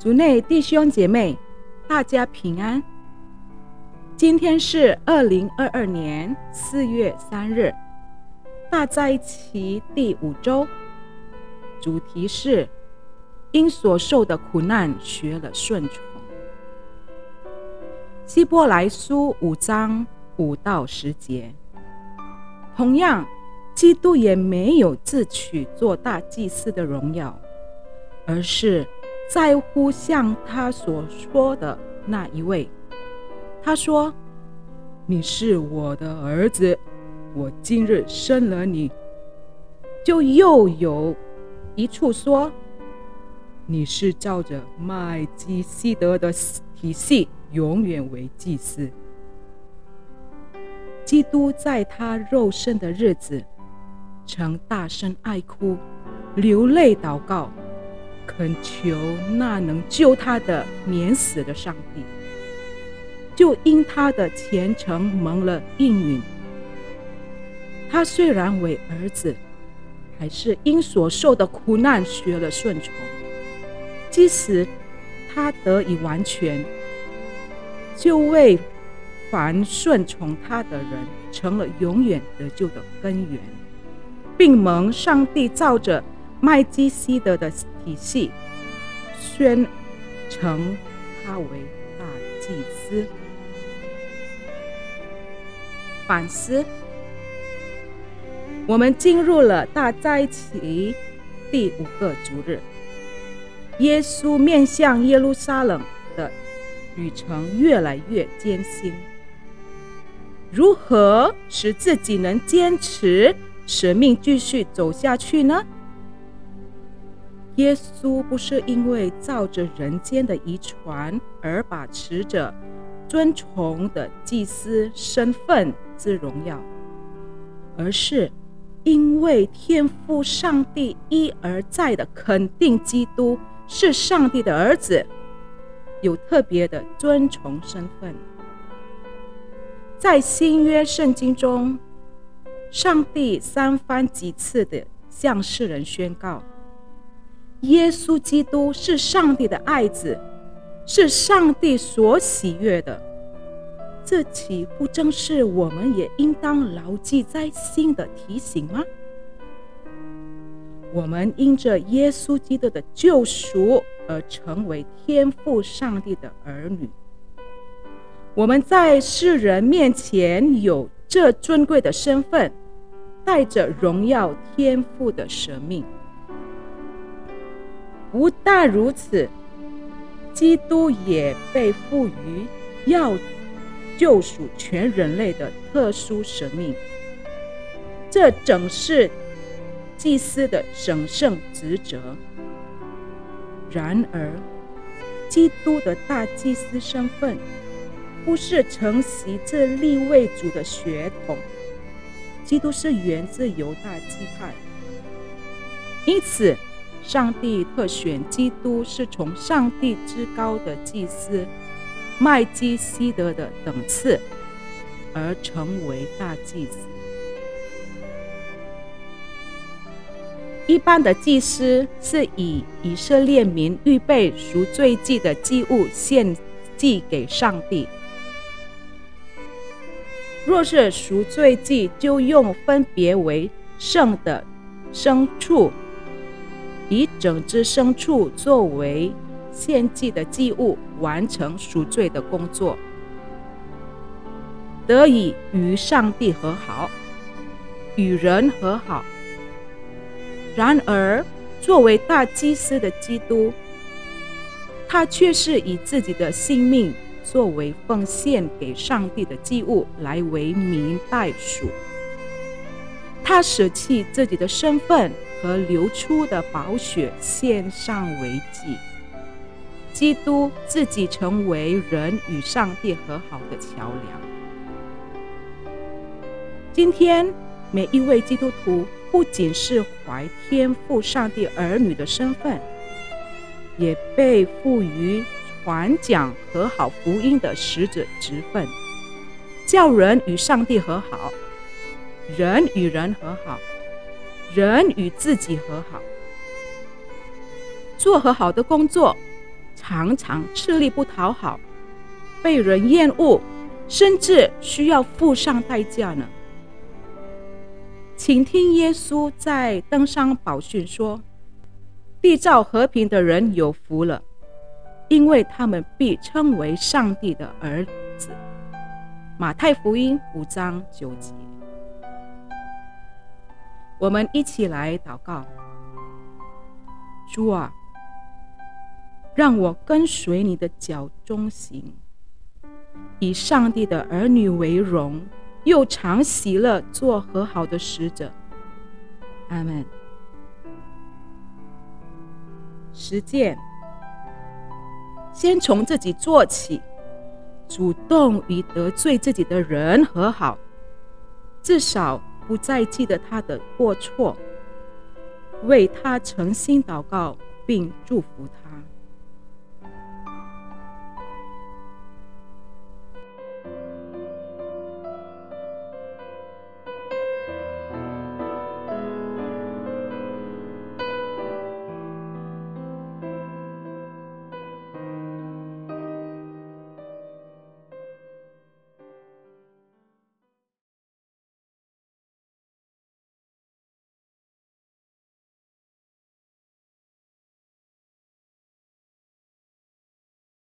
族内弟兄姐妹，大家平安。今天是二零二二年四月三日，大灾期第五周，主题是因所受的苦难学了顺从。希伯来书五章五到十节，同样，基督也没有自取做大祭司的荣耀，而是。在乎像他所说的那一位，他说：“你是我的儿子，我今日生了你。”就又有一处说：“你是照着麦基希德的体系，永远为祭司。”基督在他肉身的日子，曾大声哀哭，流泪祷告。恳求那能救他的免死的上帝，就因他的虔诚蒙了应允。他虽然为儿子，还是因所受的苦难学了顺从。即使他得以完全，就为凡顺从他的人成了永远得救的根源，并蒙上帝照着。麦基希德的体系宣称他为大祭司。反思：我们进入了大灾期第五个主日，耶稣面向耶路撒冷的旅程越来越艰辛。如何使自己能坚持使命继续走下去呢？耶稣不是因为照着人间的遗传而把持着尊崇的祭司身份之荣耀，而是因为天父上帝一而再的肯定基督是上帝的儿子，有特别的尊崇身份。在新约圣经中，上帝三番几次的向世人宣告。耶稣基督是上帝的爱子，是上帝所喜悦的。这岂不正是我们也应当牢记在心的提醒吗？我们因着耶稣基督的救赎而成为天父上帝的儿女。我们在世人面前有这尊贵的身份，带着荣耀天父的神命。不但如此，基督也被赋予要救赎全人类的特殊使命。这正是祭司的神圣职责。然而，基督的大祭司身份不是承袭这立位主的血统，基督是源自犹大祭派，因此。上帝特选基督是从上帝之高的祭司麦基希德的等次而成为大祭司。一般的祭司是以以色列民预备赎罪祭的祭物献祭给上帝。若是赎罪祭，就用分别为圣的牲畜。以整只牲畜作为献祭的祭物，完成赎罪的工作，得以与上帝和好，与人和好。然而，作为大祭司的基督，他却是以自己的性命作为奉献给上帝的祭物来为民代赎。他舍弃自己的身份。和流出的宝血献上为祭，基督自己成为人与上帝和好的桥梁。今天，每一位基督徒不仅是怀天赋上帝儿女的身份，也被赋予传讲和好福音的使者职分，叫人与上帝和好，人与人和好。人与自己和好，做和好的工作，常常吃力不讨好，被人厌恶，甚至需要付上代价呢？请听耶稣在登山宝训说：“缔造和平的人有福了，因为他们必称为上帝的儿子。”马太福音五章九节。我们一起来祷告：主啊，让我跟随你的脚中行，以上帝的儿女为荣。又常喜乐做和好的使者，阿门。实践，先从自己做起，主动与得罪自己的人和好，至少不再记得他的过错，为他诚心祷告并祝福他。